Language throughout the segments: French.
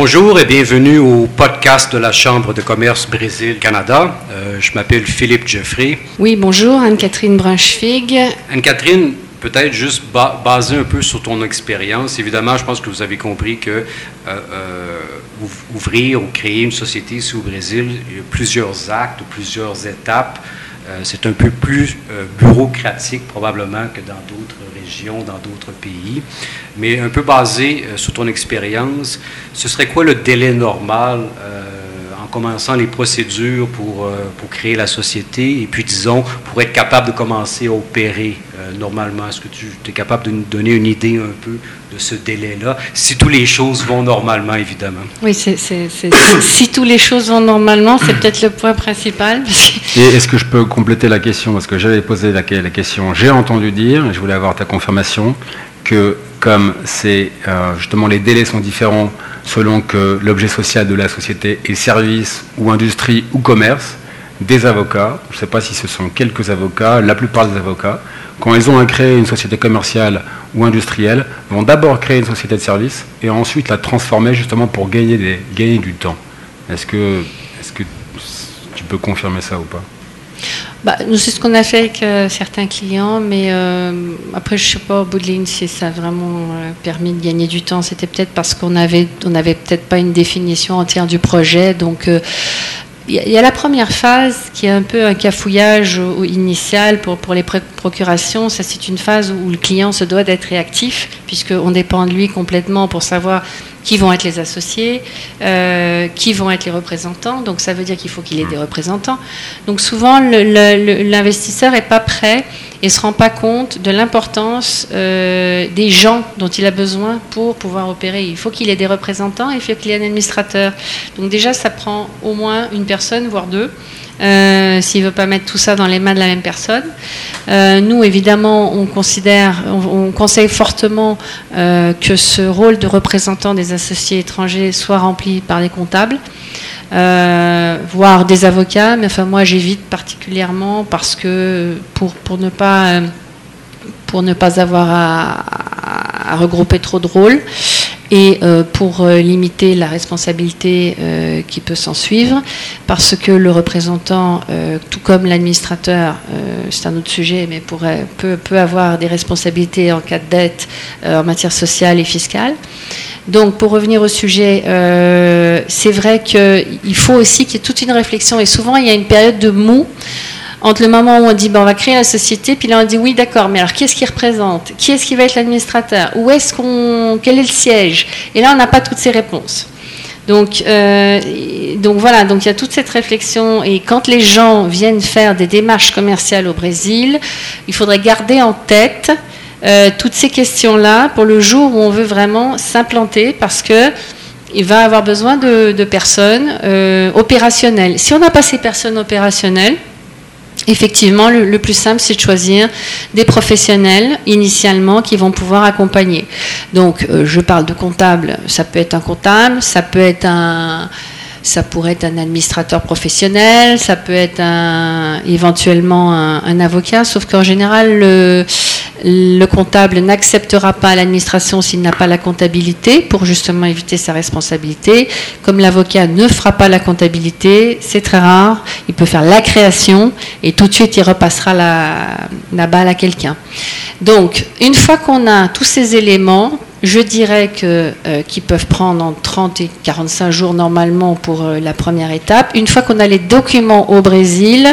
Bonjour et bienvenue au podcast de la Chambre de commerce Brésil-Canada. Euh, je m'appelle Philippe Jeffrey. Oui, bonjour, Anne-Catherine Brunschwig. Anne-Catherine, peut-être juste baser un peu sur ton expérience. Évidemment, je pense que vous avez compris que euh, euh, ouvrir ou créer une société ici au Brésil, il y a plusieurs actes, plusieurs étapes. c'est un peu plus bureaucratique probablement que dans d'autres dans d'autres pays. Mais un peu basé euh, sur ton expérience, ce serait quoi le délai normal euh, en commençant les procédures pour, euh, pour créer la société? Et puis, disons, pour être capable de commencer à opérer normalement? Est-ce que tu es capable de nous donner une idée un peu de ce délai-là, si toutes les choses vont normalement, évidemment? Oui, c'est, si toutes les choses vont normalement, c'est peut-être le point principal. Et est-ce que je peux compléter la question? Parce que j'avais posé la, la question, j'ai entendu dire, et je voulais avoir ta confirmation, que comme c'est euh, justement les délais sont différents selon que l'objet social de la société est service ou industrie ou commerce, des avocats, je ne sais pas si ce sont quelques avocats, la plupart des avocats, quand ils ont à créer une société commerciale ou industrielle, vont d'abord créer une société de service et ensuite la transformer justement pour gagner, du temps. Est-ce que, tu peux confirmer ça ou pas? Bah, c'est ce qu'on a fait avec euh, certains clients, mais euh, après, je ne sais pas au bout de ligne si ça a vraiment euh, permis de gagner du temps. C'était peut-être parce qu'on avait, on n'avait peut-être pas une définition entière du projet. Donc, il y, a la première phase qui est un peu un cafouillage initial pour, pour les procurations. Ça, c'est une phase où le client se doit d'être réactif, puisqu'on dépend de lui complètement pour savoir qui vont être les associés, euh, qui vont être les représentants. Donc ça veut dire qu'il faut qu'il ait des représentants. Donc souvent, l'investisseur n'est pas prêt et ne se rend pas compte de l'importance euh, des gens dont il a besoin pour pouvoir opérer. Il faut qu'il ait des représentants et il faut qu'il ait un administrateur. Donc déjà, ça prend au moins une personne, voire deux. Euh, s'il ne veut pas mettre tout ça dans les mains de la même personne. Euh, nous, évidemment, on considère, on, conseille fortement que ce rôle de représentant des associés étrangers soit rempli par des comptables. Voire des avocats, mais enfin moi j'évite particulièrement parce que pour, pour ne pas pour ne pas avoir à, regrouper trop de rôles et euh, pour euh, limiter la responsabilité euh, qui peut s'en suivre, parce que le représentant, tout comme l'administrateur, c'est un autre sujet, mais peut, peut, avoir des responsabilités en cas de dette en matière sociale et fiscale. Donc, pour revenir au sujet, c'est vrai qu'il faut aussi qu'il y ait toute une réflexion, et souvent il y a une période de mou entre le moment où on dit ben, on va créer la société, puis là on dit oui d'accord, mais alors qui est-ce qui représente? Qui est-ce qui va être l'administrateur? Où est-ce qu'on quel est le siège? Et là on n'a pas toutes ces réponses. Donc, euh, donc voilà, donc il y a toute cette réflexion. Et quand les gens viennent faire des démarches commerciales au Brésil, il faudrait garder en tête euh, toutes ces questions-là pour le jour où on veut vraiment s'implanter parce que il va avoir besoin de, personnes euh, opérationnelles. Si on n'a pas ces personnes opérationnelles, Effectivement, le, plus simple, c'est de choisir des professionnels initialement qui vont pouvoir accompagner. Donc, euh, je parle de comptable, ça peut être un comptable, ça peut être un, pourrait être un administrateur professionnel, ça peut être un, éventuellement un, avocat, sauf qu'en général, le, le comptable n'acceptera pas l'administration s'il n'a pas la comptabilité pour justement éviter sa responsabilité. Comme l'avocat ne fera pas la comptabilité, c'est très rare. Il peut faire la création et tout de suite il repassera la, la balle à quelqu'un. Donc, une fois qu'on a tous ces éléments, je dirais euh, qu'ils peuvent prendre entre 30 et 45 jours normalement pour euh, la première étape. Une fois qu'on a les documents au Brésil,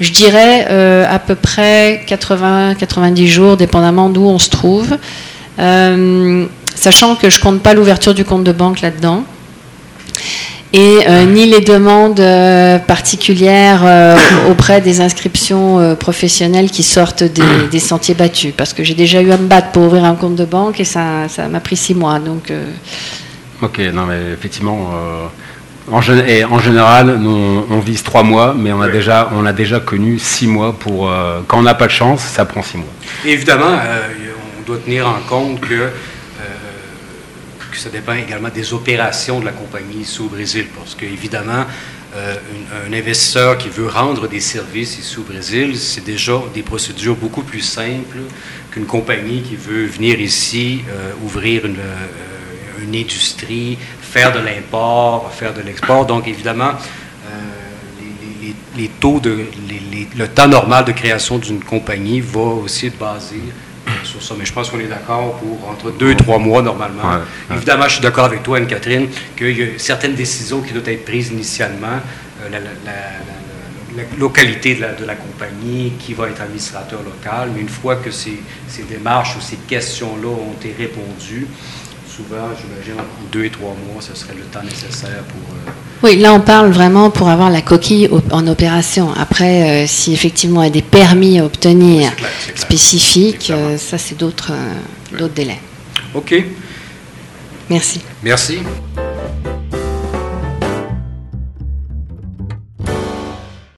je dirais euh, à peu près 80-90 jours, dépendamment d'où on se trouve. sachant que je compte pas l'ouverture du compte de banque là-dedans et euh, ni les demandes euh, particulières euh, auprès des inscriptions professionnelles qui sortent des, sentiers battus. Parce que j'ai déjà eu à me battre pour ouvrir un compte de banque et ça, ça m'a pris six mois. Donc, Ok, non mais effectivement, en, en, général, on vise trois mois, mais on a, déjà, on a déjà connu six mois pour... quand on n'a pas de chance, ça prend six mois. évidemment, on doit tenir en compte que ça dépend également des opérations de la compagnie ici au Brésil, parce qu'évidemment, euh, un investisseur qui veut rendre des services ici au Brésil, c'est déjà des procédures beaucoup plus simples qu'une compagnie qui veut venir ici euh, ouvrir une, euh, une industrie, faire de l'import, faire de l'export. Donc, évidemment, les, taux de, le temps normal de création d'une compagnie va aussi être basé sur ça. Mais je pense qu'on est d'accord pour entre deux et trois mois normalement. Évidemment, je suis d'accord avec toi, Anne-Catherine, qu'il y a certaines décisions qui doivent être prises initialement. Euh, la, localité de la, compagnie, qui va être administrateur local, mais une fois que ces, ces démarches ou ces questions-là ont été répondues, souvent, j'imagine, en deux et trois mois, ce serait le temps nécessaire pour... Euh, oui, là, on parle vraiment pour avoir la coquille en opération. Après, euh, si effectivement il y a des permis à obtenir spécifiques, euh, ça, c'est d'autres d'autres délais. OK. Merci. Merci.